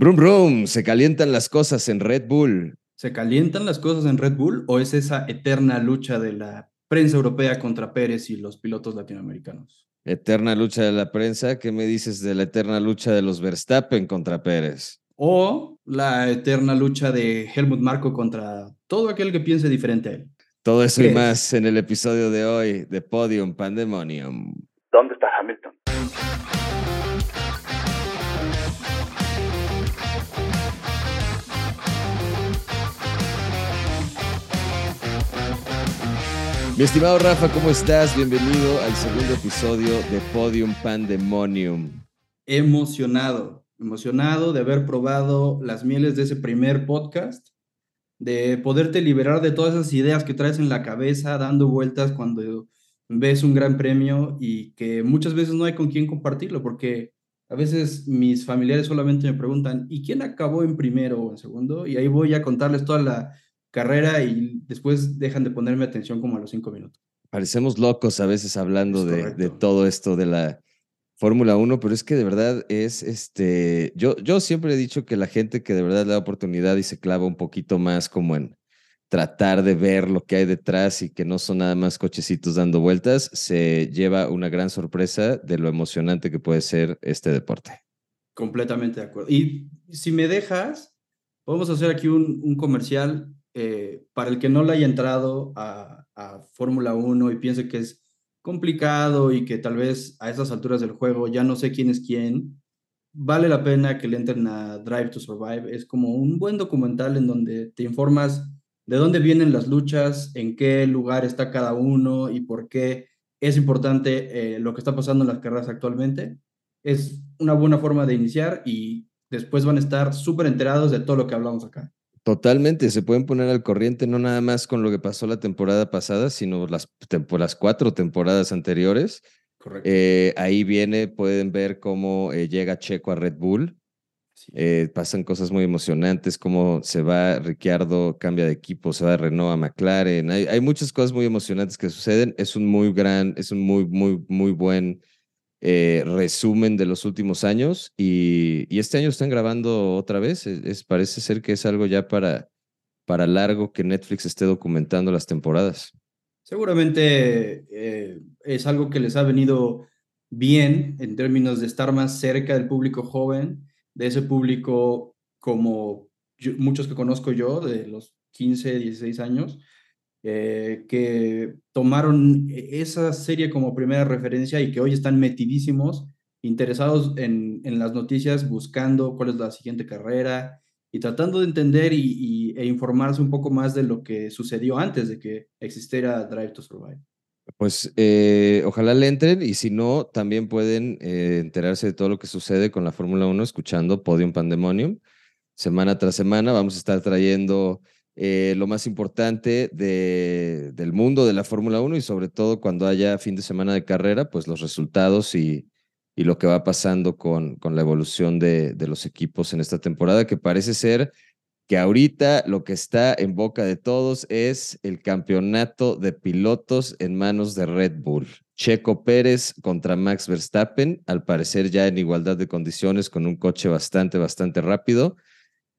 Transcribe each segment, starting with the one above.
Brum Brum, se calientan las cosas en Red Bull. ¿Se calientan las cosas en Red Bull o es esa eterna lucha de la prensa europea contra Pérez y los pilotos latinoamericanos? Eterna lucha de la prensa, ¿qué me dices de la eterna lucha de los Verstappen contra Pérez? O la eterna lucha de Helmut Marko contra todo aquel que piense diferente a él. Todo eso y más en el episodio de hoy de Podium Pandemonium. ¿Dónde está Hamilton? Mi estimado Rafa, ¿cómo estás? Bienvenido al segundo episodio de Podium Pandemonium. Emocionado, emocionado de haber probado las mieles de ese primer podcast, de poderte liberar de todas esas ideas que traes en la cabeza dando vueltas cuando ves un gran premio y que muchas veces no hay con quién compartirlo, porque a veces mis familiares solamente me preguntan, ¿y quién acabó en primero o en segundo? Y ahí voy a contarles toda la carrera y después dejan de ponerme atención como a los cinco minutos. Parecemos locos a veces hablando de, de, todo esto de la Fórmula 1, pero es que de verdad es este. Yo, yo siempre he dicho que la gente que de verdad le da oportunidad y se clava un poquito más como en tratar de ver lo que hay detrás y que no son nada más cochecitos dando vueltas, se lleva una gran sorpresa de lo emocionante que puede ser este deporte. Completamente de acuerdo. Y si me dejas, podemos hacer aquí un, un comercial eh, para el que no le haya entrado a, Fórmula 1 y piense que es complicado y que tal vez a esas alturas del juego ya no sé quién es quién, vale la pena que le entren a Drive to Survive. Es como un buen documental en donde te informas de dónde vienen las luchas, en qué lugar está cada uno y por qué es importante eh, lo que está pasando en las carreras actualmente. Es una buena forma de iniciar y después van a estar súper enterados de todo lo que hablamos acá. Totalmente, se pueden poner al corriente no nada más con lo que pasó la temporada pasada, sino las, las cuatro temporadas anteriores. Correcto. Eh, ahí viene, pueden ver cómo eh, llega Checo a Red Bull. Sí. Eh, pasan cosas muy emocionantes, cómo se va Ricciardo, cambia de equipo, se va de Renault a McLaren. Hay, hay muchas cosas muy emocionantes que suceden. Es un muy gran, es un muy, muy, muy buen eh, resumen de los últimos años y, este año están grabando otra vez. Es, es, parece ser que es algo ya para, para largo que Netflix esté documentando las temporadas. Seguramente eh, es algo que les ha venido bien en términos de estar más cerca del público joven, de ese público como muchos que conozco yo, de los 15, 16 años, eh, que tomaron esa serie como primera referencia y que hoy están metidísimos, interesados en, en las noticias, buscando cuál es la siguiente carrera y tratando de entender y, y, e informarse un poco más de lo que sucedió antes de que existiera Drive to Survive. Pues eh, ojalá le entren y si no, también pueden eh, enterarse de todo lo que sucede con la Fórmula 1 escuchando Podium Pandemonium. Semana tras semana vamos a estar trayendo eh, lo más importante de, del mundo de la Fórmula 1 y sobre todo cuando haya fin de semana de carrera, pues los resultados y, lo que va pasando con, la evolución de, de, los equipos en esta temporada, que parece ser que ahorita lo que está en boca de todos es el campeonato de pilotos en manos de Red Bull. Checo Pérez contra Max Verstappen, al parecer ya en igualdad de condiciones con un coche bastante, bastante rápido.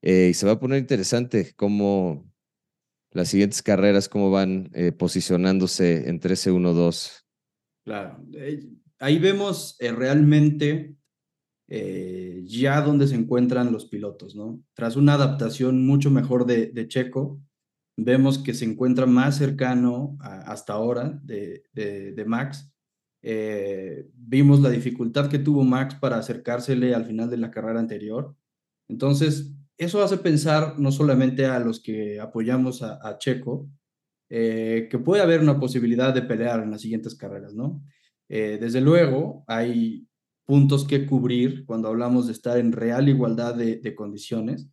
Eh, y se va a poner interesante cómo las siguientes carreras, cómo van eh, posicionándose entre ese 1-2. Claro, eh, ahí vemos eh, realmente ya dónde se encuentran los pilotos, ¿no? Tras una adaptación mucho mejor de, Checo, vemos que se encuentra más cercano hasta ahora de, de, de Max. vimos la dificultad que tuvo Max para acercársele al final de la carrera anterior. Entonces, eso hace pensar no solamente a los que apoyamos a, Checo, eh, que puede haber una posibilidad de pelear en las siguientes carreras, ¿no? Eh, desde luego, hay puntos que cubrir cuando hablamos de estar en real igualdad de, de condiciones,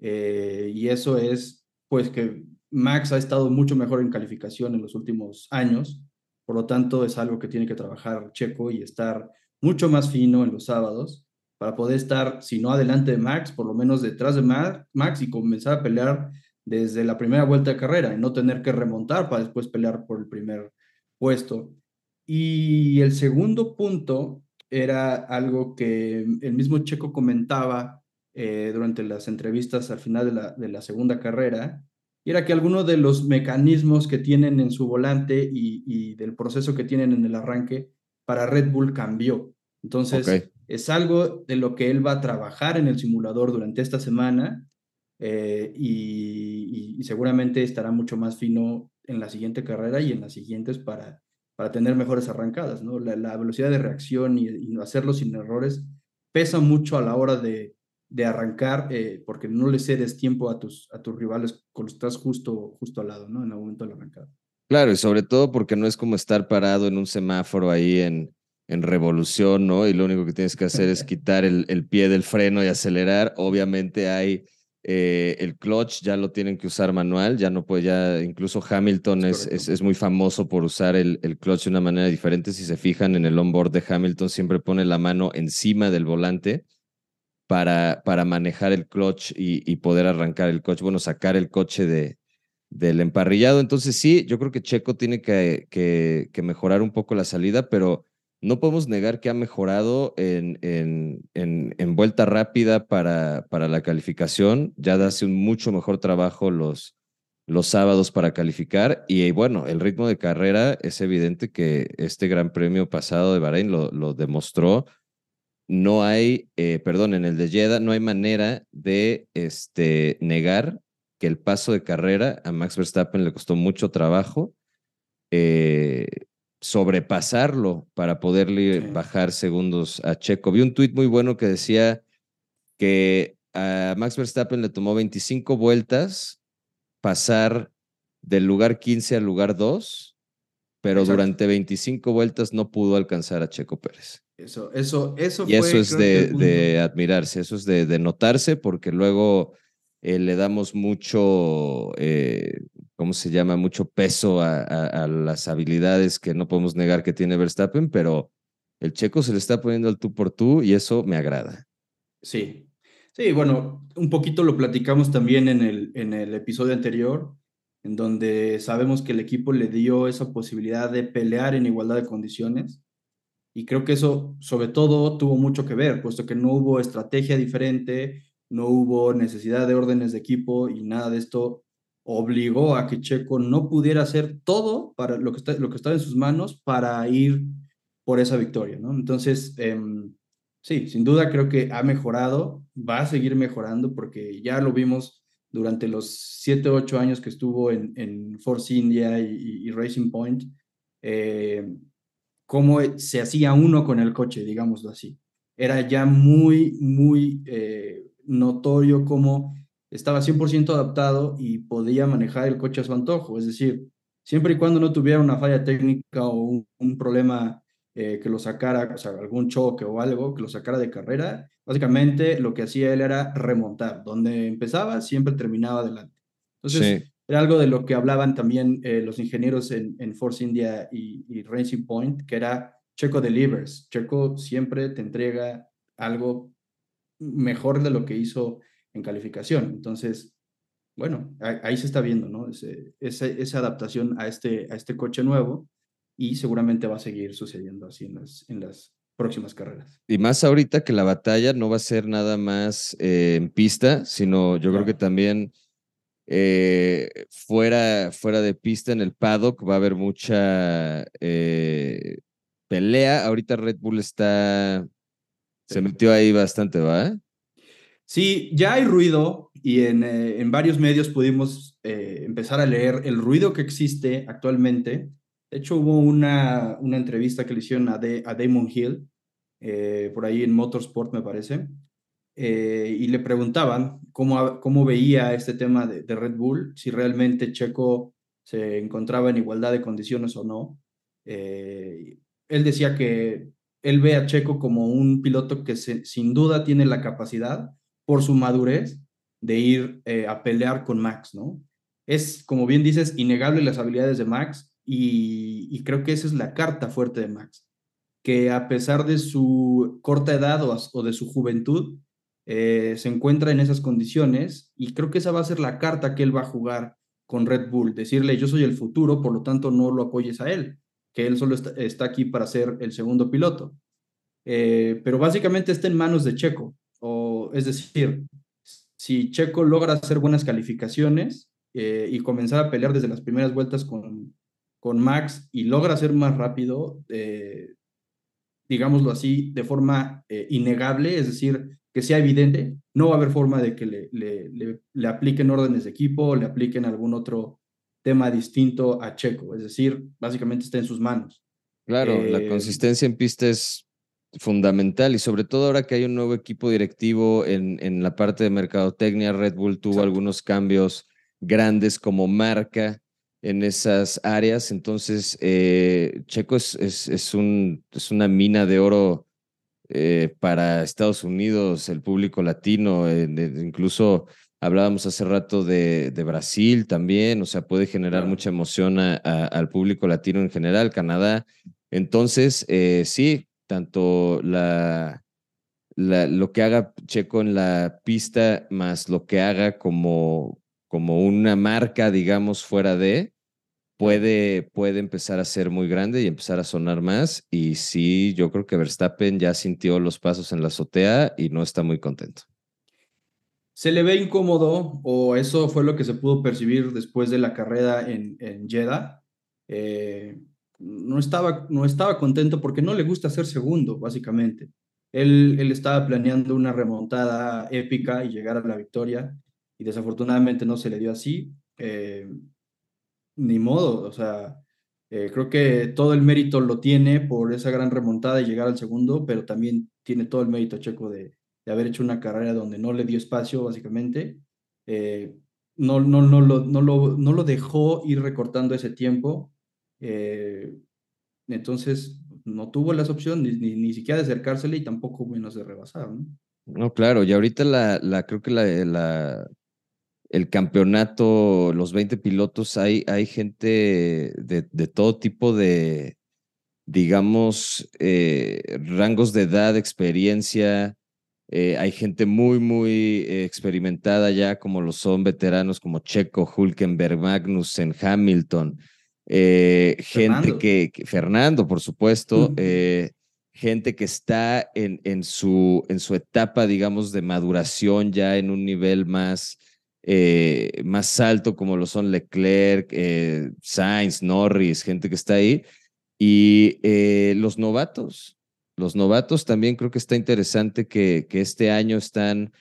eh, y eso es, pues, que Max ha estado mucho mejor en calificación en los últimos años, por lo tanto, es algo que tiene que trabajar Checo y estar mucho más fino en los sábados para poder estar, si no adelante de Max, por lo menos detrás de Max y comenzar a pelear desde la primera vuelta de carrera y no tener que remontar para después pelear por el primer puesto. Y el segundo punto era algo que el mismo Checo comentaba eh, durante las entrevistas al final de la, segunda carrera, y era que algunos de los mecanismos que tienen en su volante y, del proceso que tienen en el arranque para Red Bull cambió. Entonces, es algo de lo que él va a trabajar en el simulador durante esta semana eh, y, seguramente estará mucho más fino en la siguiente carrera y en las siguientes para, para tener mejores arrancadas. ¿no? La, velocidad de reacción y, y hacerlo sin errores pesa mucho a la hora de, de arrancar, eh, porque no le cedes tiempo a tus, a tus rivales cuando estás justo, justo al lado, ¿no? En el momento de la arrancada. Claro, y sobre todo porque no es como estar parado en un semáforo ahí en, en revolución, ¿no? Y lo único que tienes que hacer es quitar el, el pie del freno y acelerar. Obviamente hay eh, el clutch, ya lo tienen que usar manual, ya no puede, ya incluso Hamilton es, es, es, muy famoso por usar el, el clutch de una manera diferente. Si se fijan en el onboard de Hamilton, siempre pone la mano encima del volante para, para manejar el clutch y, poder arrancar el coche, bueno, sacar el coche de, del emparrillado. Entonces sí, yo creo que Checo tiene que, que, mejorar un poco la salida, pero no podemos negar que ha mejorado en, en, en, vuelta rápida para, para la calificación. Ya hace un mucho mejor trabajo los, los sábados para calificar. Y bueno, el ritmo de carrera es evidente que este gran premio pasado de Bahrein lo, lo demostró no hay, eh, perdón, en el de Jeddah no hay manera de este, negar que el paso de carrera a Max Verstappen le costó mucho trabajo eh, sobrepasarlo para poderle bajar segundos a Checo. Vi un tuit muy bueno que decía que a Max Verstappen le tomó 25 vueltas pasar del lugar 15 al lugar 2, pero durante 25 vueltas no pudo alcanzar a Checo Pérez. Eso, eso, eso y eso es de, admirarse, eso es de, notarse, porque luego eh, le damos mucho, eh, ¿cómo se llama? Mucho peso a, las habilidades que no podemos negar que tiene Verstappen, pero el checo se le está poniendo al tú por tú y eso me agrada. Sí, sí, bueno, un poquito lo platicamos también en el, en el episodio anterior, en donde sabemos que el equipo le dio esa posibilidad de pelear en igualdad de condiciones y creo que eso, sobre todo, tuvo mucho que ver, puesto que no hubo estrategia diferente, no hubo necesidad de órdenes de equipo y nada de esto obligó a que Checo no pudiera hacer todo para lo que, está, lo que estaba en sus manos para ir por esa victoria, ¿no? Entonces, em, sí, sin duda creo que ha mejorado, va a seguir mejorando porque ya lo vimos durante los 7, 8 años que estuvo en, en Force India y, Racing Point. Eh, cómo se hacía uno con el coche, digámoslo así. Era ya muy, muy eh, notorio cómo estaba 100% adaptado y podía manejar el coche a su antojo. Es decir, siempre y cuando no tuviera una falla técnica o un, problema eh, que lo sacara, o sea, algún choque o algo que lo sacara de carrera, básicamente lo que hacía él era remontar. Donde empezaba, siempre terminaba adelante. Entonces, era algo de lo que hablaban también eh, los ingenieros en, en, Force India y, Racing Point, que era Checo delivers. Checo siempre te entrega algo mejor de lo que hizo en calificación. Entonces, bueno, ahí, se está viendo, ¿no? esa adaptación a este, a este coche nuevo y seguramente va a seguir sucediendo así en las, en las próximas carreras. Y más ahorita que la batalla no va a ser nada más eh, en pista, sino yo creo que también eh, fuera, fuera de pista en el paddock va a haber mucha eh, pelea. Ahorita Red Bull está, se metió ahí bastante, ¿va? Sí, ya hay ruido y en, eh, en varios medios pudimos empezar a leer el ruido que existe actualmente. De hecho, hubo una, una entrevista que le hicieron a, a Damon Hill, por ahí en Motorsport, me parece, eh, y le preguntaban cómo, cómo veía este tema de, Red Bull, si realmente Checo se encontraba en igualdad de condiciones o no. Eh, él decía que él ve a Checo como un piloto que sin duda tiene la capacidad, por su madurez, de ir eh, a pelear con Max, ¿no? Es, como bien dices, innegable las habilidades de Max y, creo que esa es la carta fuerte de Max, que a pesar de su corta edad o, de su juventud, eh, se encuentra en esas condiciones y creo que esa va a ser la carta que él va a jugar con Red Bull, decirle yo soy el futuro, por lo tanto no lo apoyes a él, que él solo está, aquí para ser el segundo piloto. Eh, pero básicamente está en manos de Checo, Es decir, si Checo logra hacer buenas calificaciones eh, y comenzar a pelear desde las primeras vueltas con, con Max y logra ser más rápido, eh, digámoslo así, de forma eh, innegable, es decir, que sea evidente, no va a haber forma de que le, le, le, apliquen órdenes de equipo o le apliquen algún otro tema distinto a Checo, es decir, básicamente está en sus manos. Claro, la consistencia en pista es fundamental y sobre todo ahora que hay un nuevo equipo directivo en, en la parte de mercadotecnia, Red Bull tuvo algunos cambios grandes como marca en esas áreas, entonces eh, Checo es, es, es, un, es una mina de oro eh, para Estados Unidos, el público latino, eh, incluso hablábamos hace rato de, de, Brasil también, o sea, puede generar mucha emoción al público latino en general, Canadá. Entonces, sí, tanto la, lo que haga Checo en la pista más lo que haga como, como una marca, digamos, fuera de, puede, puede empezar a ser muy grande y empezar a sonar más. Y sí, yo creo que Verstappen ya sintió los pasos en la azotea y no está muy contento. ¿Se le ve incómodo o eso fue lo que se pudo percibir después de la carrera en, en Jeddah? Eh, no estaba, no estaba contento porque no le gusta ser segundo, básicamente. Él, él estaba planeando una remontada épica y llegar a la victoria y desafortunadamente no se le dio así. Eh, ni modo, o sea, eh, creo que todo el mérito lo tiene por esa gran remontada y llegar al segundo, pero también tiene todo el mérito Checo de, de haber hecho una carrera donde no le dio espacio, básicamente. Eh, no, no, no, lo, no, lo, no lo dejó ir recortando ese tiempo eh, entonces, no tuvo las opciones ni, ni, siquiera de acercársele y tampoco menos de rebasar, ¿no? No, claro, y ahorita la, la creo que la, la, el campeonato, los 20 pilotos, hay, hay gente de, de todo tipo de, digamos, eh, rangos de edad, experiencia. Eh, hay gente muy, muy experimentada ya, como lo son veteranos como Checo, Hulkenberg, Magnussen, Hamilton. Eh, gente que, Fernando, por supuesto, eh, gente que está en, en, su, en su etapa, digamos, de maduración ya en un nivel más, eh, más alto, como lo son Leclerc, Sainz, Norris, gente que está ahí. Y los novatos, los novatos también creo que está interesante que, que este año están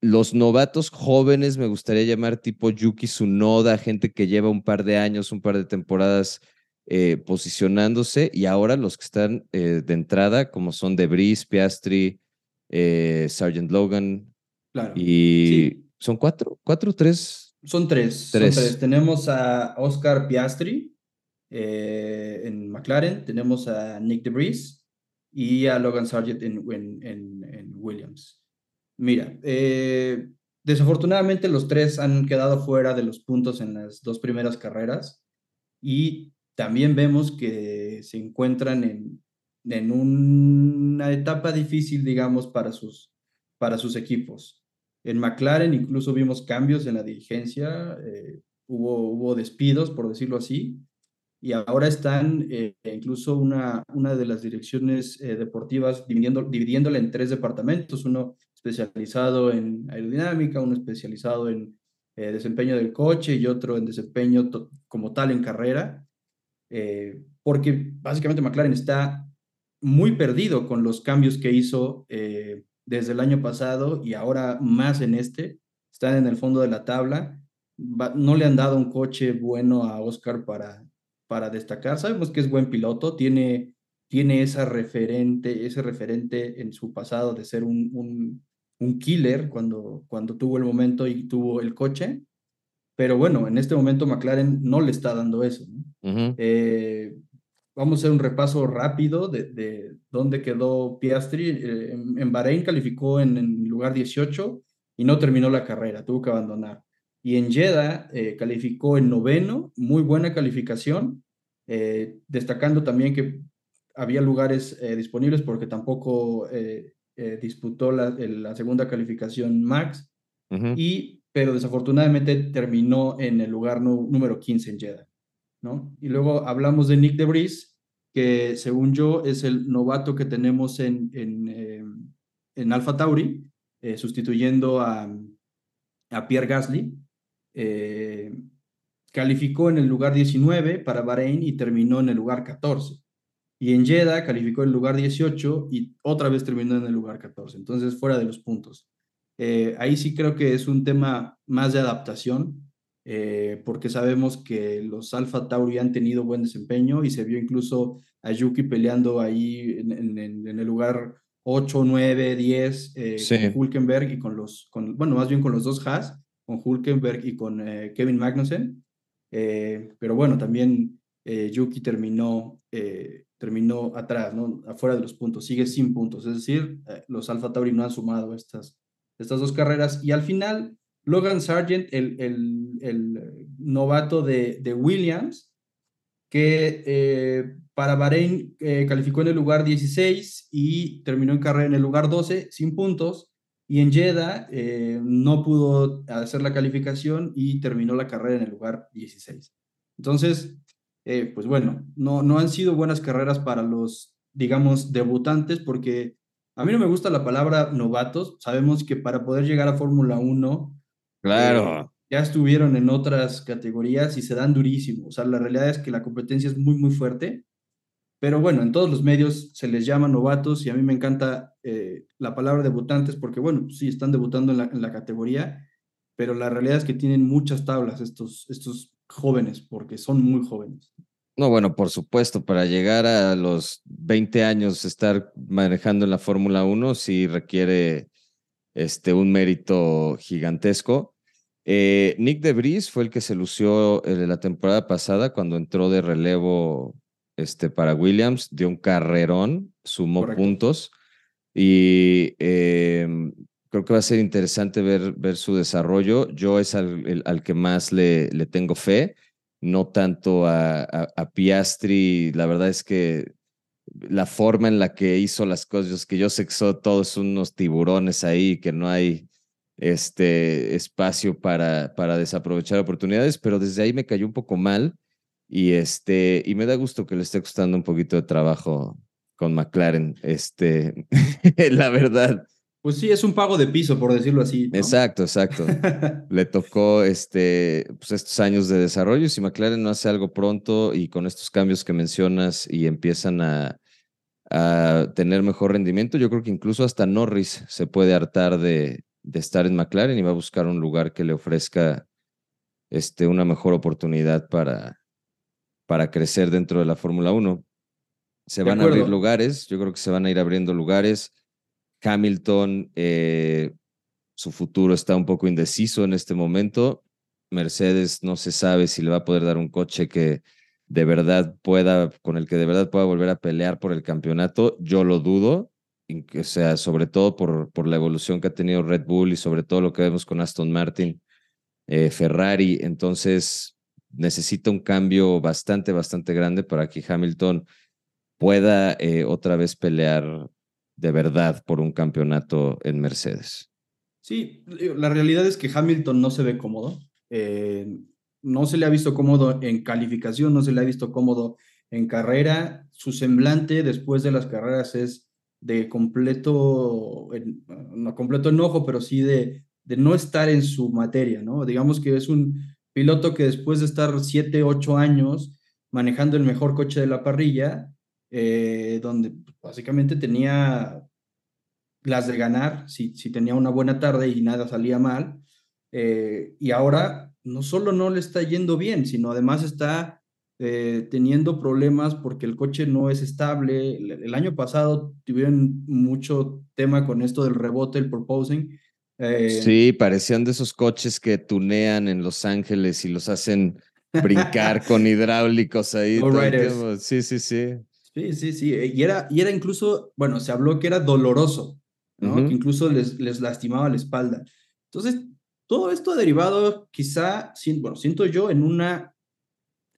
los novatos jóvenes, me gustaría llamar tipo Yuki Tsunoda, gente que lleva un par de años, un par de temporadas eh, posicionándose, y ahora los que están eh, de entrada, como son Debris, Piastri, eh, Sargent Logan. Claro. Y son cuatro, cuatro, tres. Son tres. tres. Son tres. Tenemos a Oscar Piastri en McLaren, tenemos a Nick Debris y a Logan Sargent en, en Williams. Mira, eh, desafortunadamente los tres han quedado fuera de los puntos en las dos primeras carreras y también vemos que se encuentran en, en una etapa difícil, digamos, para sus, para sus equipos. En McLaren incluso vimos cambios en la dirigencia, eh, hubo, hubo despidos, por decirlo así, y ahora están eh, incluso una, una de las direcciones deportivas dividiéndola en tres departamentos, uno especializado en aerodinámica, uno especializado en eh, desempeño del coche y otro en desempeño como tal en carrera, eh, porque básicamente McLaren está muy perdido con los cambios que hizo eh, desde el año pasado y ahora más en este, están en el fondo de la tabla, no le han dado un coche bueno a Oscar para, para destacar, sabemos que es buen piloto, tiene tiene esa referente, ese referente en su pasado de ser un, un, un killer cuando, cuando tuvo el momento y tuvo el coche. Pero bueno, en este momento McLaren no le está dando eso. Eh, vamos a hacer un repaso rápido de, de dónde quedó Piastri. Eh, en, Bahrein calificó en, en, lugar 18 y no terminó la carrera, tuvo que abandonar. Y en Jeddah eh, calificó en noveno, muy buena calificación, destacando también que había lugares disponibles porque tampoco eh, disputó la, la, segunda calificación Max, y, pero desafortunadamente terminó en el lugar número 15 en Jeddah. ¿no? Y luego hablamos de Nick Debris, que según yo es el novato que tenemos en, en, eh, en Alfa Tauri. sustituyendo a, a Pierre Gasly. calificó en el lugar 19 para Bahrein y terminó en el lugar 14. Y en Jeddah calificó en el lugar 18 y otra vez terminó en el lugar 14. Entonces, fuera de los puntos. Eh, ahí sí creo que es un tema más de adaptación, eh, porque sabemos que los Alfa Tauri han tenido buen desempeño y se vio incluso a Yuki peleando ahí en, el lugar 8, 9, 10 con Hulkenberg y con los, con, bueno, más bien con los dos Haas, con Hulkenberg y con eh, Kevin Magnussen. pero bueno, también Yuki terminó terminó atrás, ¿no? Afuera de los puntos, sigue sin puntos. Es decir, eh, los Alfa Tauri no han sumado estas, estas dos carreras. Y al final, Logan Sargent, el, el, el novato de, de, Williams, que eh, para Bahrein eh, calificó en el lugar 16 y terminó en carrera en el lugar 12 sin puntos. Y en Jeddah no pudo hacer la calificación y terminó la carrera en el lugar 16. Entonces, eh, pues bueno, no, no han sido buenas carreras para los, digamos, debutantes, porque a mí no me gusta la palabra novatos. Sabemos que para poder llegar a Fórmula 1, claro. Eh, ya estuvieron en otras categorías y se dan durísimo. O sea, la realidad es que la competencia es muy, muy fuerte. Pero bueno, en todos los medios se les llama novatos y a mí me encanta eh, la palabra debutantes porque, bueno, sí, están debutando en la, en la, categoría, pero la realidad es que tienen muchas tablas estos, estos jóvenes, porque son muy jóvenes. No, bueno, por supuesto, para llegar a los 20 años, estar manejando en la Fórmula 1 sí requiere este, un mérito gigantesco. Eh, Nick DeVries fue el que se lució eh, la temporada pasada cuando entró de relevo este, para Williams, dio un carrerón, sumó puntos y em, creo que va a ser interesante ver, ver su desarrollo. Yo es al, al que más le, le, tengo fe, no tanto a, a, Piastri. La verdad es que la forma en la que hizo las cosas, que yo son todos unos tiburones ahí, que no hay este espacio para, para desaprovechar oportunidades, pero desde ahí me cayó un poco mal y, este, y me da gusto que le esté costando un poquito de trabajo con McLaren, este, la verdad. Pues sí, es un pago de piso, por decirlo así. Exacto, exacto. Le tocó este, pues estos años de desarrollo. Si McLaren no hace algo pronto y con estos cambios que mencionas y empiezan a, a tener mejor rendimiento, yo creo que incluso hasta Norris se puede hartar de, de estar en McLaren y va a buscar un lugar que le ofrezca este, una mejor oportunidad para, para crecer dentro de la Fórmula 1. Se van a abrir lugares, yo creo que se van a ir abriendo lugares Hamilton, eh, su futuro está un poco indeciso en este momento. Mercedes no se sabe si le va a poder dar un coche que de verdad pueda, con el que de verdad pueda volver a pelear por el campeonato. Yo lo dudo, o sea, sobre todo por, por la evolución que ha tenido Red Bull y sobre todo lo que vemos con Aston Martin, eh, Ferrari. Entonces, necesita un cambio bastante, bastante grande para que Hamilton pueda eh, otra vez pelear de verdad por un campeonato en Mercedes. Sí, la realidad es que Hamilton no se ve cómodo. Eh, no se le ha visto cómodo en calificación, no se le ha visto cómodo en carrera. Su semblante después de las carreras es de completo, no completo enojo, pero sí de, de no estar en su materia, ¿no? Digamos que es un piloto que después de estar siete, ocho años manejando el mejor coche de la parrilla, eh, donde básicamente tenía las de ganar, si, si tenía una buena tarde y nada salía mal, eh, y ahora no solo no le está yendo bien, sino además está eh, teniendo problemas porque el coche no es estable. El, año pasado tuvieron mucho tema con esto del rebote, el proposing. sí, parecían de esos coches que tunean en Los Ángeles y los hacen brincar con hidráulicos ahí. Sí, sí, sí. Sí, sí, sí. Eh, y era, y era incluso, bueno, se habló que era doloroso, ¿no? Que incluso les, les lastimaba la espalda. Entonces, todo esto ha derivado quizá, bueno, siento yo, en una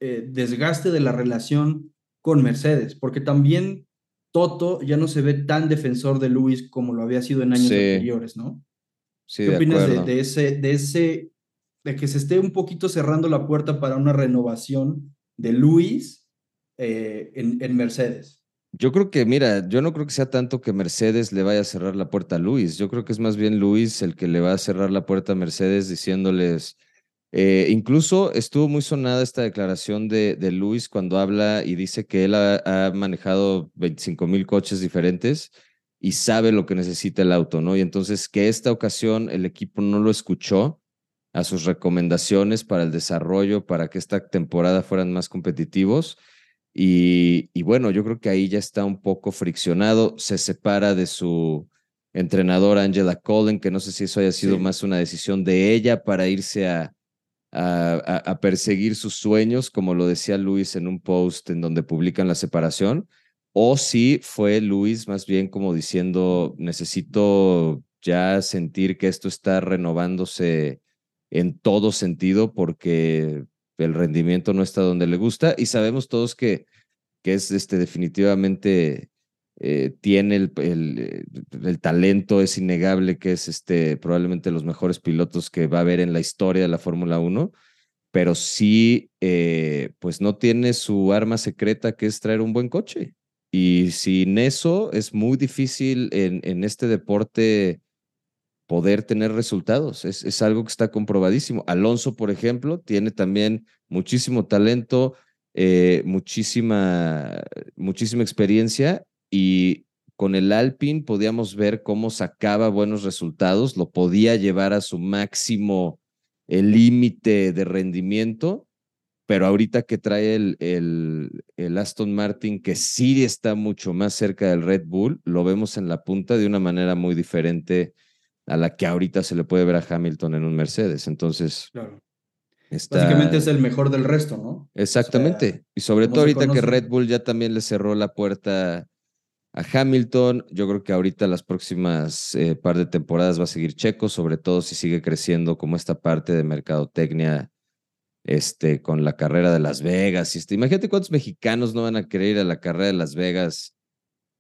eh, desgaste de la relación con Mercedes, porque también Toto ya no se ve tan defensor de Luis como lo había sido en años anteriores, ¿no? Sí, ¿Qué opinas de, de, ese, de ese, de que se esté un poquito cerrando la puerta para una renovación de Luis eh, en, en, Mercedes. Yo creo que, mira, yo no creo que sea tanto que Mercedes le vaya a cerrar la puerta a Luis. Yo creo que es más bien Luis el que le va a cerrar la puerta a Mercedes diciéndoles, eh, incluso estuvo muy sonada esta declaración de, de Luis cuando habla y dice que él ha, ha manejado 25 mil coches diferentes y sabe lo que necesita el auto, ¿no? Y entonces que esta ocasión el equipo no lo escuchó a sus recomendaciones para el desarrollo, para que esta temporada fueran más competitivos. Y, y bueno, yo creo que ahí ya está un poco friccionado, se separa de su entrenador Angela Cullen, que no sé si eso haya sido Sí. más una decisión de ella para irse a, a, a, a perseguir sus sueños, como lo decía Luis en un post en donde publican la separación, o si fue Luis más bien como diciendo, necesito ya sentir que esto está renovándose en todo sentido porque el rendimiento no está donde le gusta y sabemos todos que, que es este, definitivamente eh, tiene el, el, talento, es innegable que es este, probablemente los mejores pilotos que va a haber en la historia de la Fórmula 1, pero sí, eh, pues no tiene su arma secreta que es traer un buen coche. Y sin eso es muy difícil en, en este deporte poder tener resultados. Es, es, algo que está comprobadísimo. Alonso, por ejemplo, tiene también muchísimo talento, eh, muchísima, muchísima experiencia y con el Alpine podíamos ver cómo sacaba buenos resultados, lo podía llevar a su máximo el límite de rendimiento, pero ahorita que trae el, el, el, Aston Martin, que sí está mucho más cerca del Red Bull, lo vemos en la punta de una manera muy diferente a la que ahorita se le puede ver a Hamilton en un Mercedes. Entonces, claro. Está... Básicamente es el mejor del resto, ¿no? Exactamente. O sea, y sobre todo ahorita que Red Bull ya también le cerró la puerta a Hamilton, yo creo que ahorita las próximas eh, par de temporadas va a seguir Checo, sobre todo si sigue creciendo como esta parte de mercadotecnia este, con la carrera de Las Vegas. Este, imagínate cuántos mexicanos no van a querer ir a la carrera de Las Vegas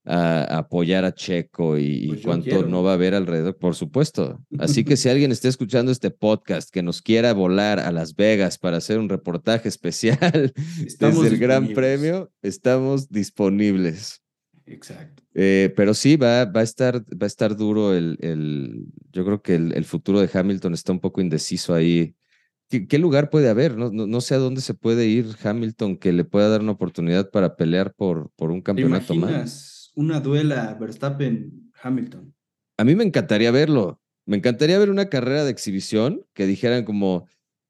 a, a apoyar a Checo y, Pues cuánto quiero. no va a haber alrededor, por supuesto. Así que si alguien está escuchando este podcast que nos quiera volar a Las Vegas para hacer un reportaje especial Estamos desde el Gran. Premio, estamos disponibles. Exacto. Eh, pero sí, va, va, a estar, va a estar duro el, el yo creo que el, el, futuro de Hamilton está un poco indeciso ahí. ¿Qué, qué lugar puede haber? No, no, no, sé a dónde se puede ir Hamilton que le pueda dar una oportunidad para pelear por, por un ¿Te campeonato más. Una duela Verstappen-Hamilton? A mí me encantaría verlo. Me encantaría ver una carrera de exhibición que dijeran como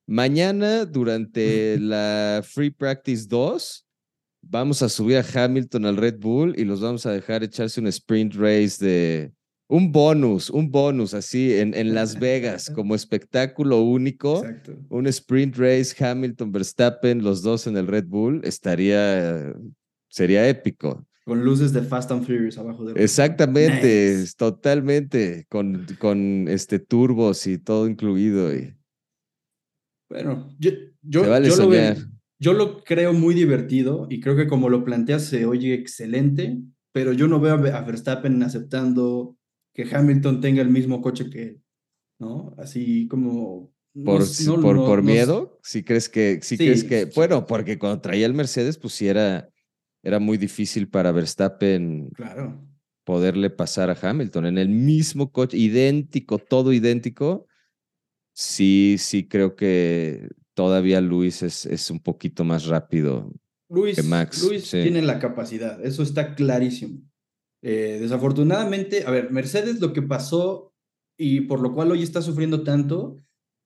mañana durante la Free Practice 2 vamos a subir a Hamilton al Red Bull y los vamos a dejar echarse un sprint race de un bonus, un bonus así en, en Las Vegas como espectáculo único. Exacto. Un sprint race Hamilton Verstappen, los dos en el Red Bull, estaría, sería épico. Con luces de Fast and Furious abajo de Exactamente, nice. totalmente, con, con este turbos y todo incluido. Y... Bueno, yo, yo, vale yo, lo veo, yo lo creo muy divertido y creo que como lo planteas se oye excelente, pero yo no veo a Verstappen aceptando que Hamilton tenga el mismo coche que él, ¿no? Así como... Por, no, no, por, no, por miedo, si crees que, si Sí, crees que, sí. bueno, porque cuando traía el Mercedes, pues sí era, era muy difícil para Verstappen Claro. poderle pasar a Hamilton en el mismo coche, idéntico, todo idéntico. Sí, sí creo que todavía Luis es, es un poquito más rápido Luis, que Max. Luis sí. tiene la capacidad, eso está clarísimo. Eh, desafortunadamente, a ver, Mercedes lo que pasó y por lo cual hoy está sufriendo tanto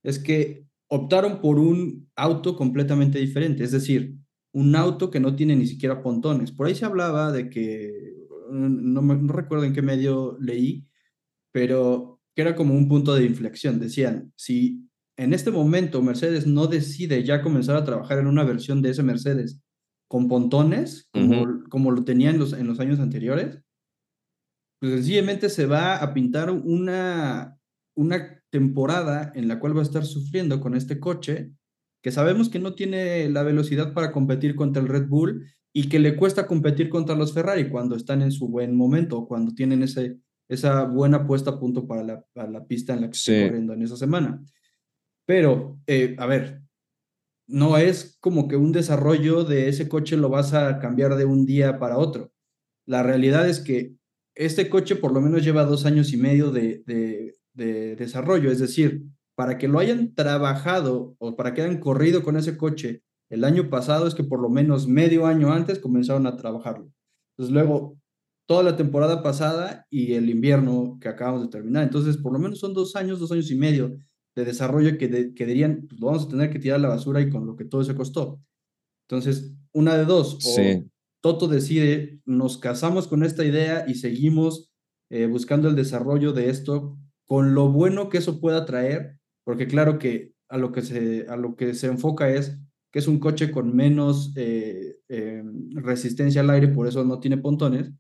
es que optaron por un auto completamente diferente, es decir, un auto que no tiene ni siquiera pontones. Por ahí se hablaba de que, no, me, no recuerdo en qué medio leí, pero que era como un punto de inflexión. Decían, si en este momento Mercedes no decide ya comenzar a trabajar en una versión de ese Mercedes con pontones, como, uh -huh. como lo tenía en los, en los años anteriores, pues sencillamente se va a pintar una, una temporada en la cual va a estar sufriendo con este coche, que sabemos que no tiene la velocidad para competir contra el Red Bull y que le cuesta competir contra los Ferrari cuando están en su buen momento, cuando tienen ese, esa buena puesta a punto para la, para la pista en la que sí. estoy corriendo en esa semana. Pero, eh, a ver, no es como que un desarrollo de ese coche lo vas a cambiar de un día para otro. la realidad es que este coche por lo menos lleva dos años y medio de, de, de desarrollo, es decir, para que lo hayan trabajado o para que hayan corrido con ese coche el año pasado es que por lo menos medio año antes comenzaron a trabajarlo. Entonces luego toda la temporada pasada y el invierno que acabamos de terminar. Entonces por lo menos son dos años, dos años y medio de desarrollo que, que dirían, pues lo vamos a tener que tirar a la basura y con lo que todo se costó. Entonces, una de dos, o Toto decide, nos casamos con esta idea y seguimos eh, buscando el desarrollo de esto con lo bueno que eso pueda traer, porque claro que a lo que se, a lo que se enfoca es que es un coche con menos eh, em, resistencia al aire, por eso no tiene pontones,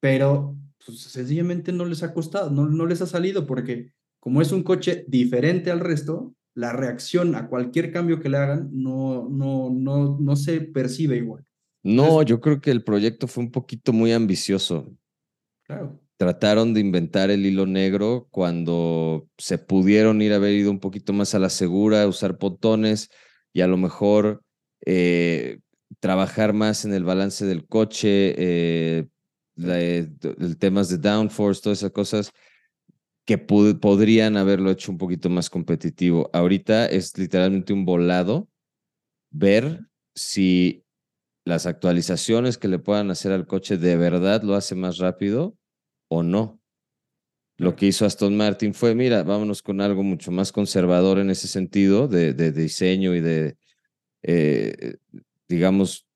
pero pues, sencillamente no les ha costado, no, no les ha salido, porque como es un coche diferente al resto, la reacción a cualquier cambio que le hagan no, no, no, no se percibe igual. No, yo creo que el proyecto fue un poquito muy ambicioso. Claro trataron de inventar el hilo negro cuando se pudieron ir a haber ido un poquito más a la segura, usar botones y a lo mejor eh, trabajar más en el balance del coche, eh, el temas de downforce, todas esas cosas que podrían haberlo hecho un poquito más competitivo. Ahorita es literalmente un volado ver si las actualizaciones que le puedan hacer al coche de verdad lo hace más rápido o no. Lo que hizo Aston Martin fue, mira, vámonos con algo mucho más conservador en ese sentido de, diseño y de, eh, digamos,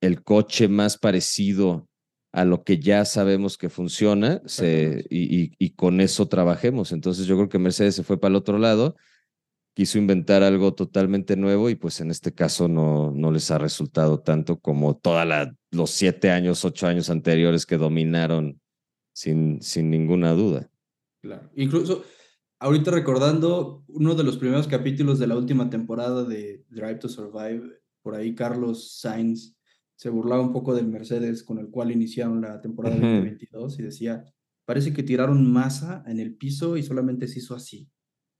el coche más parecido a lo que ya sabemos que funciona y, y, con eso trabajemos. Entonces yo creo que Mercedes se fue para el otro lado, quiso inventar algo totalmente nuevo y pues en este caso no, no les ha resultado tanto como todos los siete años, ocho años anteriores que dominaron sin, sin ninguna duda. Claro. Incluso ahorita recordando uno de los primeros capítulos de la última temporada de Drive to Survive, por ahí Carlos Sainz se burlaba un poco del Mercedes con el cual iniciaron la temporada 2022 y decía, parece que tiraron masa en el piso y solamente se hizo así.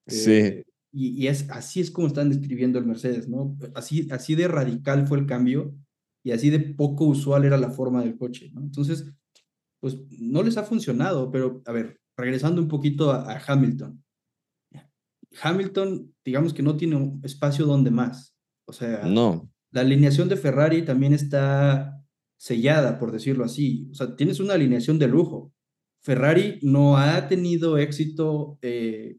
Sí. Eh, y, y, es, así es como están describiendo el Mercedes, ¿no? Así, así de radical fue el cambio y así de poco usual era la forma del coche, ¿no? Entonces, pues no les ha funcionado, pero a ver, regresando un poquito a, Hamilton. Hamilton, digamos que no tiene un espacio donde más. O sea, no. la alineación de Ferrari también está sellada, por decirlo así. O sea, tienes una alineación de lujo. Ferrari no ha tenido éxito eh,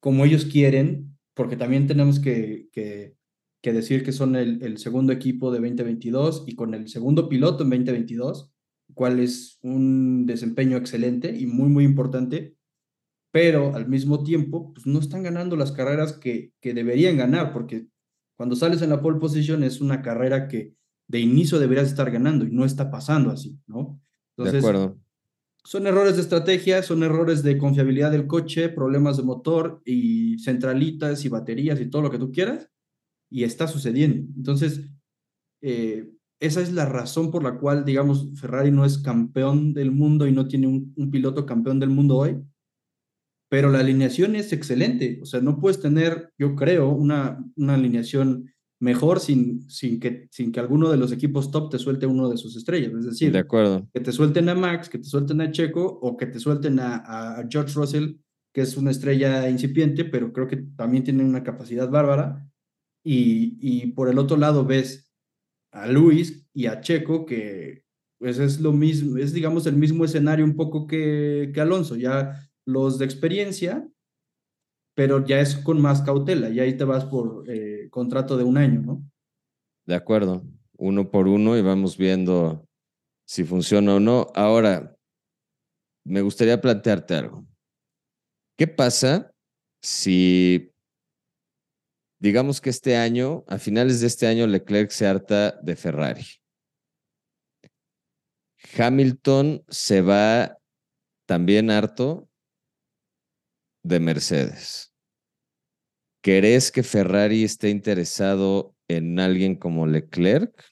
como ellos quieren, porque también tenemos que, que, que decir que son el, el, segundo equipo de 2022 y con el segundo piloto en 2022 cuál es un desempeño excelente y muy, muy importante, pero al mismo tiempo, pues no están ganando las carreras que, que deberían ganar, porque cuando sales en la pole position es una carrera que de inicio deberías estar ganando y no está pasando así, ¿no? Entonces, de acuerdo. Son errores de estrategia, son errores de confiabilidad del coche, problemas de motor y centralitas y baterías y todo lo que tú quieras, y está sucediendo. Entonces, eh, esa es la razón por la cual, digamos, Ferrari no es campeón del mundo y no tiene un, piloto campeón del mundo hoy. Pero la alineación es excelente. O sea, no puedes tener, yo creo, una, una alineación mejor sin, sin, que, sin que alguno de los equipos top te suelte uno de sus estrellas. Es decir, de acuerdo. que te suelten a Max, que te suelten a Checo o que te suelten a, a George Russell, que es una estrella incipiente, pero creo que también tiene una capacidad bárbara. Y, y por el otro lado ves a Luis y a Checo, que pues es lo mismo, es digamos el mismo escenario un poco que, que Alonso, ya los de experiencia, pero ya es con más cautela, y ahí te vas por eh, contrato de un año, ¿no? De acuerdo, uno por uno y vamos viendo si funciona o no. Ahora, me gustaría plantearte algo. ¿Qué pasa si digamos que este año, a finales de este año, Leclerc se harta de Ferrari. Hamilton se va también harto de Mercedes. ¿Crees que Ferrari esté interesado en alguien como Leclerc?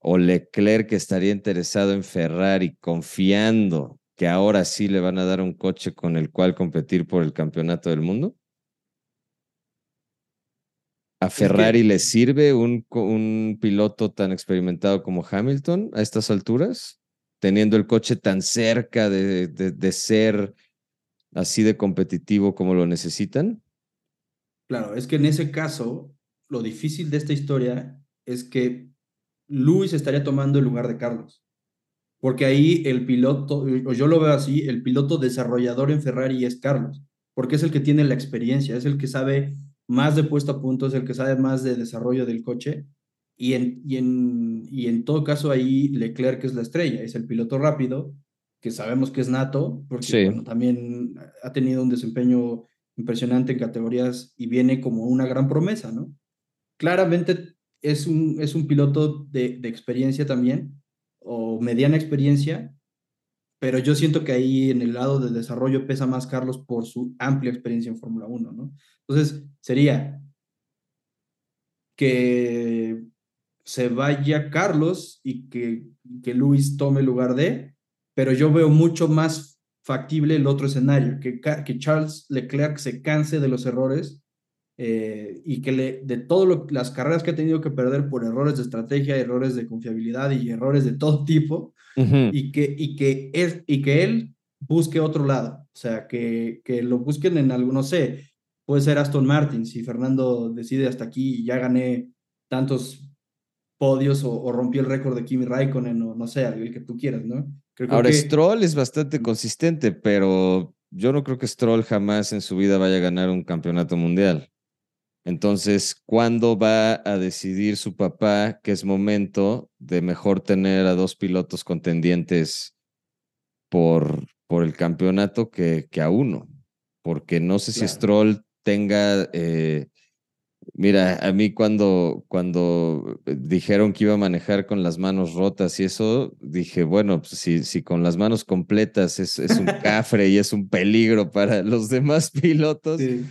¿O Leclerc estaría interesado en Ferrari confiando que ahora sí le van a dar un coche con el cual competir por el campeonato del mundo? ¿A Ferrari le sirve un, un piloto tan experimentado como Hamilton a estas alturas? Teniendo el coche tan cerca de, de, ser así de competitivo como lo necesitan. Claro, es que en ese caso, lo difícil de esta historia es que Luis estaría tomando el lugar de Carlos. Porque ahí el piloto, o yo lo veo así, el piloto desarrollador en Ferrari es Carlos, porque es el que tiene la experiencia, es el que sabe más de puesto a punto, es el que sabe más de desarrollo del coche. Y en, y en, y en todo caso ahí Leclerc es la estrella, es el piloto rápido, que sabemos que es nato, porque también ha tenido un desempeño impresionante en categorías y viene como una gran promesa, ¿no? Claramente es un, es un piloto de, de experiencia también, o mediana experiencia, pero yo siento que ahí en el lado de desarrollo pesa más Carlos por su amplia experiencia en Fórmula 1, ¿no? Entonces, sería que se vaya Carlos y que, que Luis tome lugar de, pero yo veo mucho más factible el otro escenario, que, que Charles Leclerc se canse de los errores eh, y que le, de todas las carreras que ha tenido que perder por errores de estrategia, errores de confiabilidad y errores de todo tipo, y, que, y, que es, y que él busque otro lado, o sea, que, que lo busquen en algo, no sé, puede ser Aston Martin, si Fernando decide hasta aquí y ya gané tantos podios o, rompió el récord de Kimi Raikkonen o no sé, el que tú quieras, ¿no? Ahora, Stroll es bastante consistente, pero yo no creo que Stroll jamás en su vida vaya a ganar un campeonato mundial. Entonces, ¿cuándo va a decidir su papá que es momento de mejor tener a dos pilotos contendientes por, por el campeonato que, que a uno? Porque no sé si Stroll tenga... Eh, mira, a mí cuando, cuando dijeron que iba a manejar con las manos rotas y eso, dije, bueno, pues si, si con las manos completas es, es un cafre y es un peligro para los demás pilotos. Sí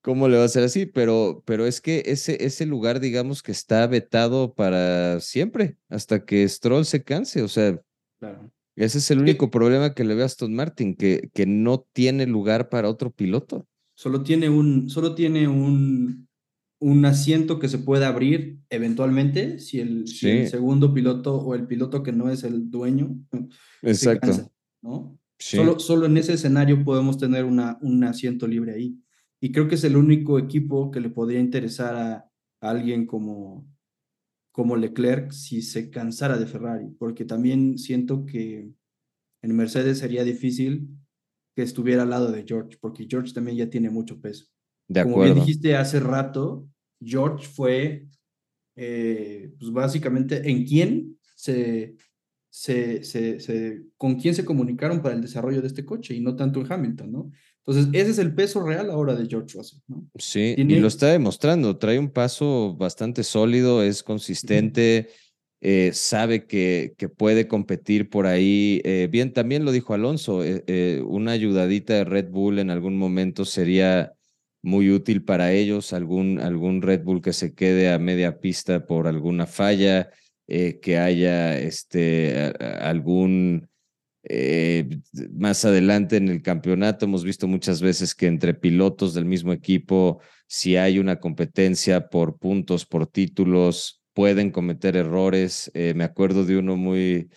cómo le va a ser así, pero, pero es que ese, ese lugar, digamos que está vetado para siempre, hasta que Stroll se canse, o sea, ese es el único problema que le ve a Aston Martin, que, que no tiene lugar para otro piloto. Solo tiene un, solo tiene un, un asiento que se puede abrir eventualmente si el, segundo piloto o el piloto que no es el dueño Exacto. ¿no? Solo, solo en ese escenario podemos tener una, un asiento libre ahí. Y creo que es el único equipo que le podría interesar a, alguien como, como Leclerc si se cansara de Ferrari, porque también siento que en Mercedes sería difícil que estuviera al lado de George, porque George también ya tiene mucho peso. De acuerdo. Como bien dijiste hace rato, George fue, eh, pues básicamente, en quién se, se, se, se, con quién se comunicaron para el desarrollo de este coche y no tanto en Hamilton, ¿no? Entonces, ese es el peso real ahora de George Russell. ¿no? Sí, y lo está demostrando. Trae un paso bastante sólido, es consistente, eh, sabe que, que, puede competir por ahí. Eh, bien, también lo dijo Alonso, eh, una ayudadita de Red Bull en algún momento sería muy útil para ellos, algún, algún Red Bull que se quede a media pista por alguna falla, que haya este, algún eh, más adelante en el campeonato hemos visto muchas veces que entre pilotos del mismo equipo, si hay una competencia por puntos, por títulos, pueden cometer errores. Eh, me acuerdo de uno muy,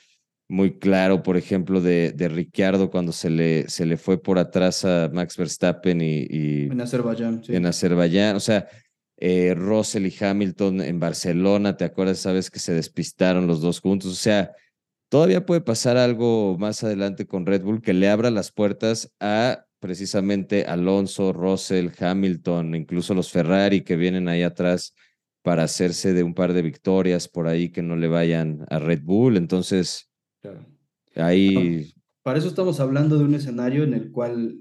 muy claro, por ejemplo, de, de Ricciardo cuando se le, se le fue por atrás a Max Verstappen y... en Azerbaiyán, En Azerbaiyán, o sea, eh, Russell y Hamilton en Barcelona, ¿te acuerdas? Sabes que se despistaron los dos juntos, o sea Todavía puede pasar algo más adelante con Red Bull que le abra las puertas a precisamente Alonso, Russell, Hamilton, incluso los Ferrari que vienen ahí atrás para hacerse de un par de victorias por ahí que no le vayan a Red Bull. Entonces, ahí... Para eso estamos hablando de un escenario en el cual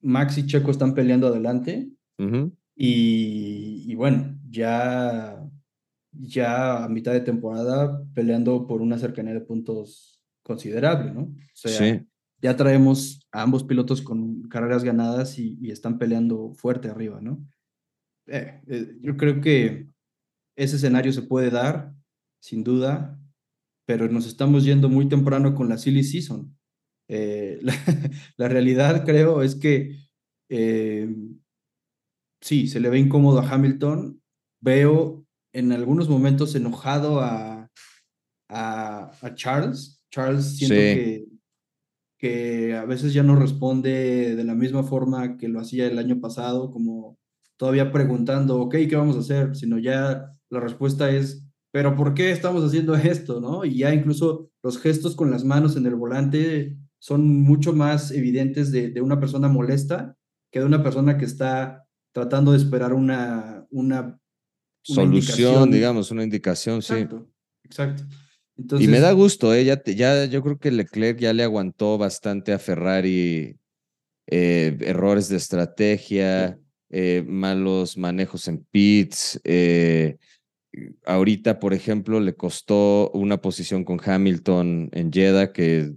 Max y Checo están peleando adelante y, y bueno, ya ya a mitad de temporada peleando por una cercanía de puntos considerable, ¿no? O sea, ya traemos a ambos pilotos con carreras ganadas y, están peleando fuerte arriba, ¿no? Eh, eh, yo creo que ese escenario se puede dar, sin duda, pero nos estamos yendo muy temprano con la silly season. Eh, la, realidad, creo, es que sí, se le ve incómodo a Hamilton veo en algunos momentos enojado a, a, a Charles. Charles siento que, que a veces ya no responde de la misma forma que lo hacía el año pasado, como todavía preguntando, ok, ¿qué vamos a hacer? Sino ya la respuesta es, pero ¿por qué estamos haciendo esto? ¿no? Y ya incluso los gestos con las manos en el volante son mucho más evidentes de, de una persona molesta que de una persona que está tratando de esperar una, una, solución, digamos, una indicación, exacto, sí. Exacto. y me da gusto, ¿eh? ya, ya, yo creo que Leclerc ya le aguantó bastante a Ferrari eh, errores de estrategia, eh, malos manejos en pits. Eh, ahorita, por ejemplo, le costó una posición con Hamilton en Jeddah que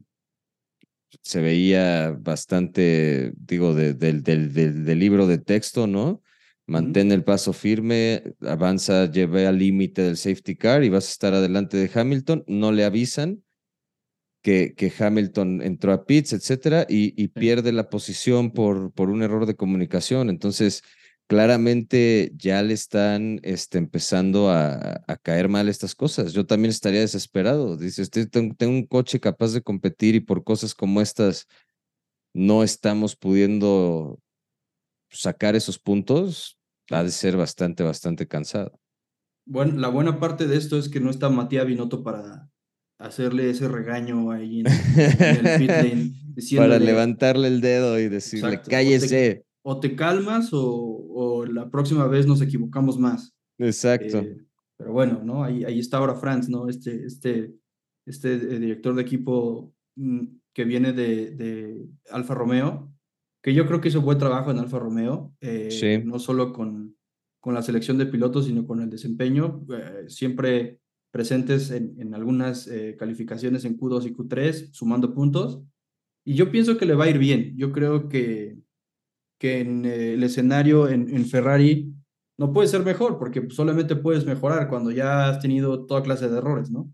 se veía bastante, digo, del, del, libro de texto, ¿no? Mantén el paso firme, avanza, lleve al límite del safety car y vas a estar adelante de Hamilton. No le avisan que, que Hamilton entró a pits, etcétera, y, pierde la posición por, por un error de comunicación. Entonces, claramente ya le están este, empezando a, a, caer mal estas cosas. Yo también estaría desesperado. Dices, tengo, tengo, un coche capaz de competir y por cosas como estas no estamos pudiendo sacar esos puntos. Ha de ser bastante, bastante cansado. Bueno, la buena parte de esto es que no está Matías Binotto para hacerle ese regaño ahí en, el pit lane. Para levantarle el dedo y decirle, cállese o te calmas o, la próxima vez nos equivocamos más. Exacto. Eh, pero bueno, ¿no? Ahí, ahí está ahora Franz, ¿no? Este, este, este eh, director de equipo mm, que viene de, de, Alfa Romeo, que yo creo que hizo buen trabajo en Alfa Romeo, eh, no solo con, con la selección de pilotos, sino con el desempeño, siempre presentes en, en algunas calificaciones en Q2 y Q3, sumando puntos. Y yo pienso que le va a ir bien. Yo creo que que en eh, el escenario en, Ferrari no puede ser mejor, porque solamente puedes mejorar cuando ya has tenido toda clase de errores, ¿no?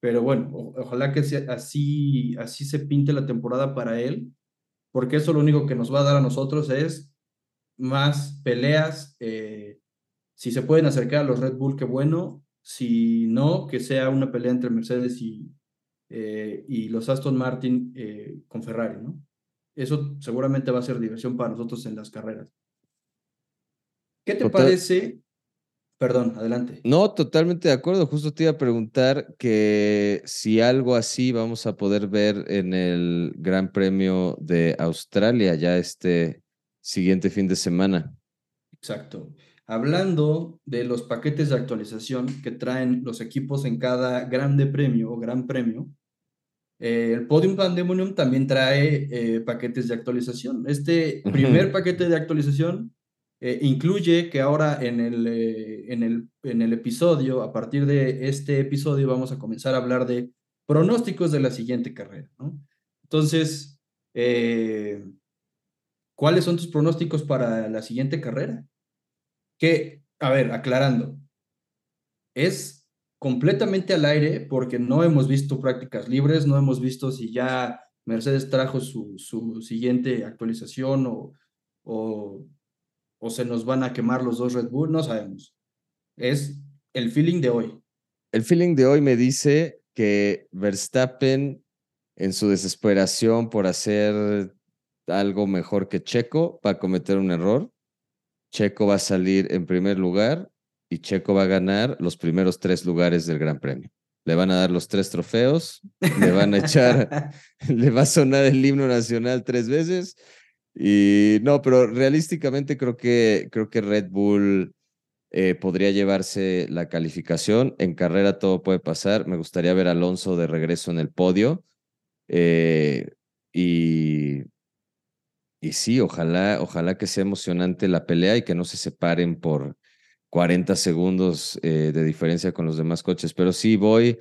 Pero bueno, ojalá que así, así se pinte la temporada para él, porque eso lo único que nos va a dar a nosotros es más peleas. Eh, si se pueden acercar a los Red Bull, qué bueno. Si no, que sea una pelea entre Mercedes y, eh, y los Aston Martin con Ferrari, ¿no? Eso seguramente va a ser diversión para nosotros en las carreras. ¿Qué te parece? Perdón, adelante. No, totalmente de acuerdo. Justo te iba a preguntar que si algo así vamos a poder ver en el Gran Premio de Australia ya este siguiente fin de semana. Exacto. Hablando de los paquetes de actualización que traen los equipos en cada Grande Premio o Gran Premio, eh, el Podium Pandemonium también trae eh, paquetes de actualización. Este primer paquete de actualización eh, incluye que ahora en el, en, el, en el episodio, a partir de este episodio, vamos a comenzar a hablar de pronósticos de la siguiente carrera. ¿no? Entonces, ¿cuáles son tus pronósticos para la siguiente carrera? Que, a ver, aclarando, es completamente al aire porque no hemos visto prácticas libres, no hemos visto si ya Mercedes trajo su, su siguiente actualización o, o, o, se nos van a quemar los dos Red Bull, no sabemos. Es el feeling de hoy. El feeling de hoy me dice que Verstappen, en su desesperación por hacer algo mejor que Checo, va a cometer un error. Checo va a salir en primer lugar y Checo va a ganar los primeros tres lugares del Gran Premio. Le van a dar los tres trofeos, le van a echar, le va a sonar el himno nacional tres veces. Y no, pero realísticamente creo que, creo que Red Bull eh, podría llevarse la calificación. En carrera todo puede pasar. Me gustaría ver a Alonso de regreso en el podio. Eh, y, sí, ojalá, ojalá que sea emocionante la pelea y que no se separen por, 40 segundos eh, de diferencia con los demás coches. Pero sí voy,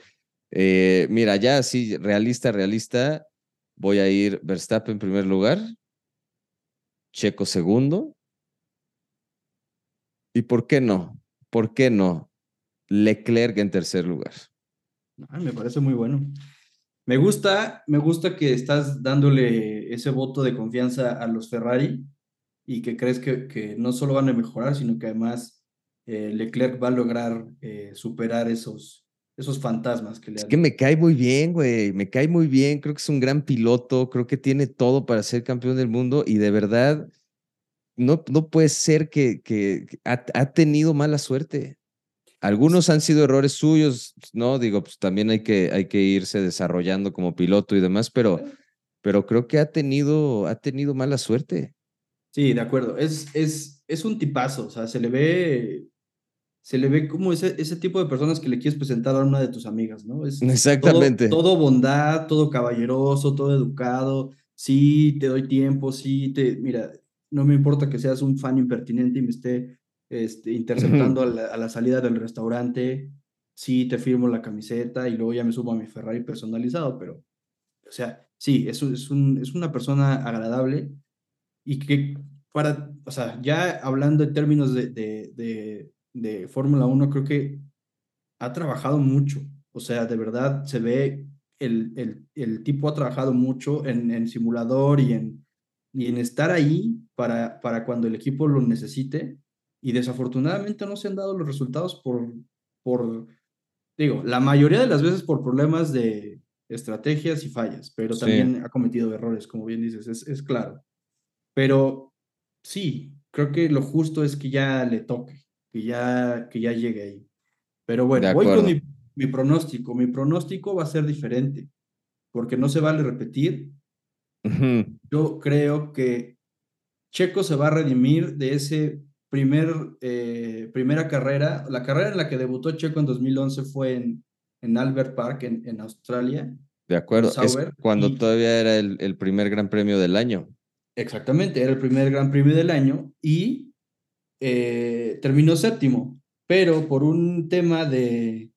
mira, ya sí, realista, realista, voy a ir Verstappen en primer lugar, Checo segundo. ¿Y por qué no? ¿Por qué no? Leclerc en tercer lugar. me parece muy bueno. Me gusta, me gusta que estás dándole ese voto de confianza a los Ferrari y que crees que, que no solo van a mejorar, sino que además eh, Leclerc va a lograr eh, superar esos, esos fantasmas que le Es que me cae muy bien, güey, me cae muy bien, creo que es un gran piloto, creo que tiene todo para ser campeón del mundo y de verdad no, no puede ser que, que ha, ha tenido mala suerte. Algunos han sido errores suyos, ¿no? Digo, pues también hay que, hay que irse desarrollando como piloto y demás, pero, pero creo que ha tenido, ha tenido mala suerte. Sí, de acuerdo. Es, es, es un tipazo, o sea, se le ve, se le ve como ese, ese tipo de personas que le quieres presentar a una de tus amigas, ¿no? Es Exactamente. Todo, todo bondad, todo caballeroso, todo educado. Sí, te doy tiempo, sí, te, mira, no me importa que seas un fan impertinente y me esté este, interceptando a la, a la, salida del restaurante, sí te firmo la camiseta y luego ya me subo a mi Ferrari personalizado, pero, o sea, sí, es, es, un, es una persona agradable y que para, o sea, ya hablando en términos de, de, de, de Fórmula 1, creo que ha trabajado mucho, o sea, de verdad se ve, el, el, el tipo ha trabajado mucho en, en simulador y en, y en estar ahí para, para cuando el equipo lo necesite y desafortunadamente no se han dado los resultados por, por, digo, la mayoría de las veces por problemas de estrategias y fallas, pero también sí. ha cometido errores, como bien dices, es, es claro. Pero sí, creo que lo justo es que ya le toque, que ya, que ya llegue ahí. Pero bueno, voy con mi, mi pronóstico. Mi pronóstico va a ser diferente, porque no se vale repetir. Uh -huh. Yo creo que Checo se va a redimir de ese primer, eh, primera carrera, la carrera en la que debutó Checo en 2011 fue en, en Albert Park, en, en Australia. De acuerdo, es cuando y, todavía era el, el, primer gran premio del año. Exactamente, era el primer gran premio del año y eh, terminó séptimo, pero por un tema de,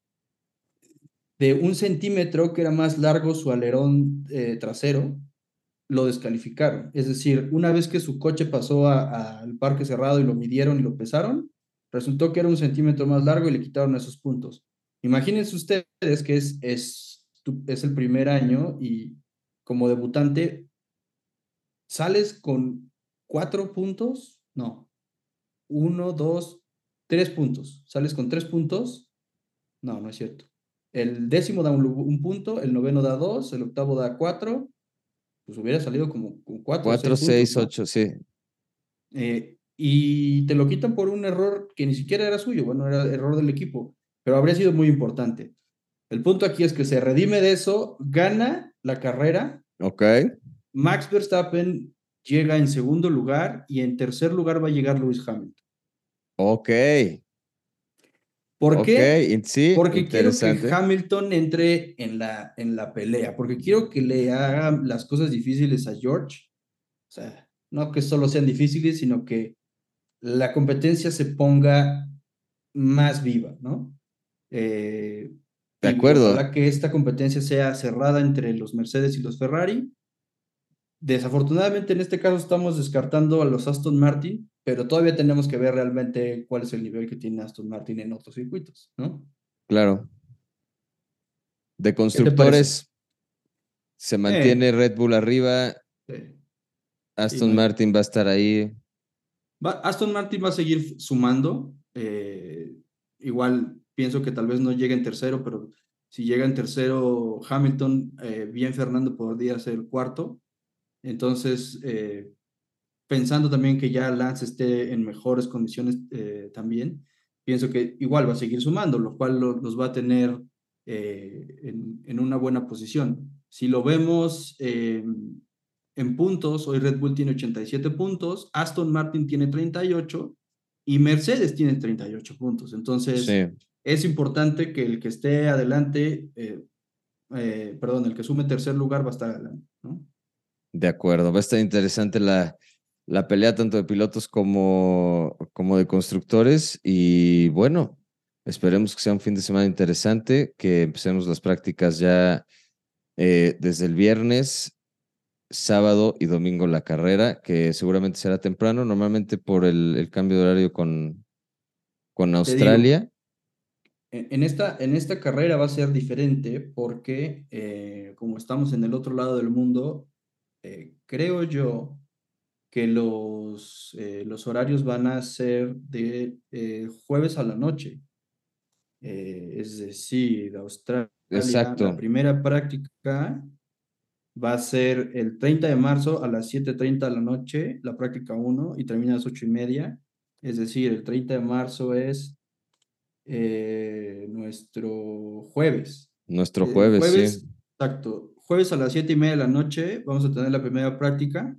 de un centímetro que era más largo su alerón eh, trasero, lo descalificaron. Es decir, una vez que su coche pasó al parque cerrado y lo midieron y lo pesaron, resultó que era un centímetro más largo y le quitaron esos puntos. Imagínense ustedes que es, es, es el primer año y como debutante sales con cuatro puntos, no, uno, dos, tres puntos. Sales con tres puntos, no, no es cierto. El décimo da un, un punto, el noveno da dos, el octavo da cuatro, pues hubiera salido como con 4, 4 6, 6 8, sí. Eh, y te lo quitan por un error que ni siquiera era suyo, bueno, era error del equipo, pero habría sido muy importante. El punto aquí es que se redime de eso, gana la carrera. Ok. Max Verstappen llega en segundo lugar y en tercer lugar va a llegar Lewis Hamilton. Ok. ¿Por qué? Okay, sí, porque quiero que Hamilton entre en la, en la pelea, porque quiero que le haga las cosas difíciles a George. O sea, no que solo sean difíciles, sino que la competencia se ponga más viva, ¿no? Eh, de acuerdo. Para que esta competencia sea cerrada entre los Mercedes y los Ferrari. Desafortunadamente en este caso estamos descartando a los Aston Martin, pero todavía tenemos que ver realmente cuál es el nivel que tiene Aston Martin en otros circuitos, ¿no? Claro. De constructores, se mantiene eh. Red Bull arriba. Sí. Aston Martin va a estar ahí. Va, Aston Martin va a seguir sumando. Eh, igual pienso que tal vez no llegue en tercero, pero si llega en tercero Hamilton, eh, bien Fernando podría ser cuarto. Entonces, eh, pensando también que ya Lance esté en mejores condiciones eh, también, pienso que igual va a seguir sumando, lo cual lo, los va a tener eh, en, en, una buena posición. Si lo vemos en puntos, hoy Red Bull tiene 87 puntos, Aston Martin tiene 38 y Mercedes tiene 38 puntos. Entonces, sí. es importante que el que esté adelante, perdón, el que sume tercer lugar va a estar adelante, ¿no? De acuerdo, va a estar interesante la, la pelea tanto de pilotos como, como de constructores. Y bueno, esperemos que sea un fin de semana interesante, que empecemos las prácticas ya eh, desde el viernes, sábado y domingo la carrera, que seguramente será temprano, normalmente por el, el cambio de horario con, con Australia. en esta, en esta carrera va a ser diferente porque eh, como estamos en el otro lado del mundo, eh, creo yo que los, eh, los horarios van a ser de eh, jueves a la noche. Es decir, Australia, Exacto. la primera práctica va a ser el 30 de marzo a las 7.30 de la noche, la práctica 1, y termina a las 8 y media. Es decir, el 30 de marzo es nuestro jueves. Nuestro jueves, jueves sí. Exacto. Jueves a las 7 y media de la noche vamos a tener la primera práctica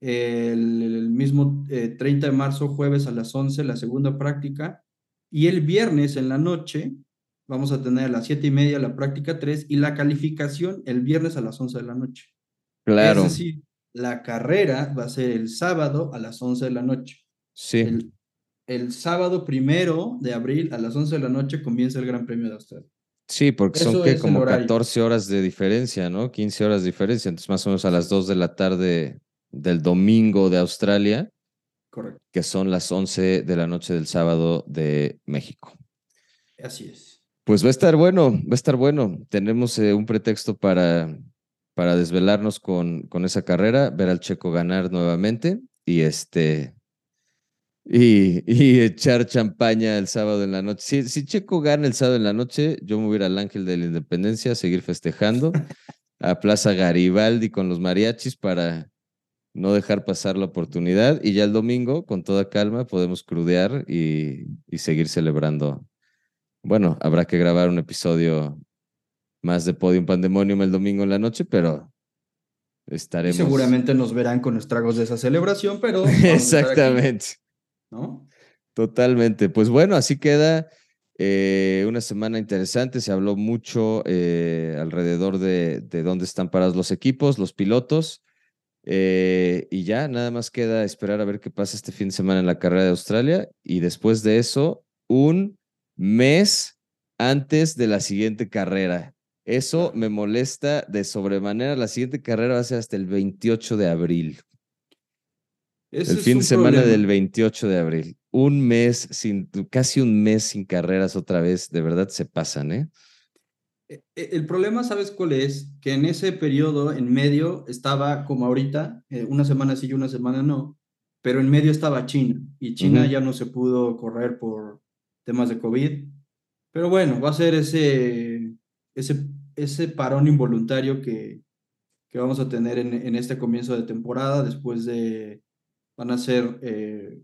el, mismo 30 eh, de marzo, jueves a las 11, la segunda práctica, y el viernes en la noche vamos a tener a las 7 y media la práctica 3 y la calificación el viernes a las 11 de la noche. Claro. Es decir, la carrera va a ser el sábado a las 11 de la noche. Sí. El, sábado primero de abril a las 11 de la noche comienza el Gran Premio de Australia. Sí, porque son que como 14 horas de diferencia, ¿no? 15 horas de diferencia, entonces más o menos a las 2 de la tarde del domingo de Australia, Correcto. que son las 11 de la noche del sábado de México. Así es. Pues va a estar bueno, va a estar bueno. Tenemos eh, un pretexto para, para desvelarnos con, con esa carrera, ver al Checo ganar nuevamente y este y, y, echar champaña el sábado en la noche. Si, si Checo gana el sábado en la noche, yo me voy a ir al Ángel de la Independencia a seguir festejando a Plaza Garibaldi con los mariachis para no dejar pasar la oportunidad y ya el domingo, con toda calma, podemos crudear y, seguir celebrando. Bueno, habrá que grabar un episodio más de Podium Pandemonium el domingo en la noche, pero estaremos. seguramente nos verán con estragos de esa celebración, pero. Exactamente. ¿No? Totalmente. Pues bueno, así queda eh, una semana interesante. Se habló mucho eh, alrededor de, de dónde están parados los equipos, los pilotos. Eh, y ya, nada más queda esperar a ver qué pasa este fin de semana en la carrera de Australia. Y después de eso, un mes antes de la siguiente carrera. Eso me molesta de sobremanera. La siguiente carrera va a ser hasta el 28 de abril. El fin de semana del 28 de abril. Un mes sin, casi un mes sin carreras otra vez. De verdad se pasan, ¿eh? E, e, el problema, ¿sabes cuál es? Que en ese periodo, en medio, estaba como ahorita, eh, una semana sí y una semana no, pero en medio estaba China y China ya no se pudo correr por temas de COVID. Pero bueno, va a ser ese, ese, ese parón involuntario que, que vamos a tener en, en, este comienzo de temporada, después de, van a ser, eh,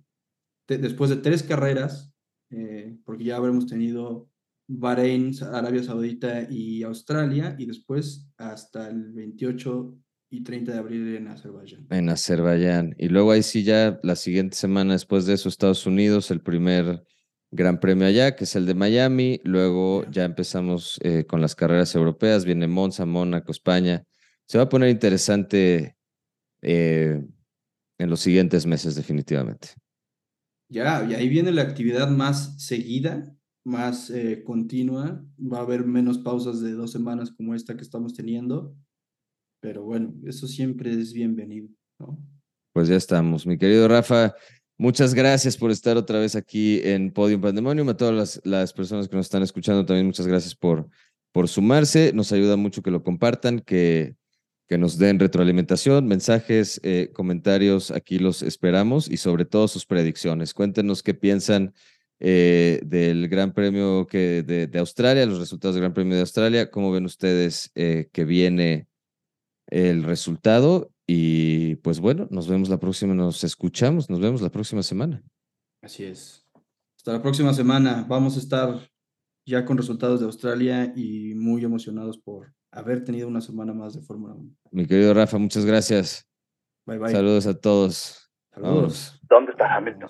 después de tres carreras, eh, porque ya habremos tenido Bahrein, Arabia Saudita y Australia, y después hasta el 28 y 30 de abril en Azerbaiyán. En Azerbaiyán. Y luego ahí sí ya la siguiente semana después de eso, Estados Unidos, el primer gran premio allá, que es el de Miami. Luego ya empezamos eh, con las carreras europeas, viene Monza, Mónaco, España. Se va a poner interesante eh, en los siguientes meses definitivamente. Ya, y ahí viene la actividad más seguida más eh, continua, va a haber menos pausas de dos semanas como esta que estamos teniendo, pero bueno, eso siempre es bienvenido, ¿no? Pues ya estamos, mi querido Rafa. Muchas gracias por estar otra vez aquí en Podium Pandemonium. A todas las, las, personas que nos están escuchando también muchas gracias por, por sumarse. Nos ayuda mucho que lo compartan, que, que nos den retroalimentación, mensajes, eh, comentarios. Aquí los esperamos y sobre todo sus predicciones. Cuéntenos qué piensan eh, del Gran Premio que de, Australia, los resultados del Gran Premio de Australia. ¿Cómo ven ustedes eh, que viene el resultado? Y pues bueno, nos vemos la próxima, nos escuchamos, nos vemos la próxima semana. Así es. Hasta la próxima semana. Vamos a estar ya con resultados de Australia y muy emocionados por haber tenido una semana más de Fórmula 1. Mi querido Rafa, muchas gracias. Bye bye. Saludos a todos. Saludos. ¿Dónde está Hamilton?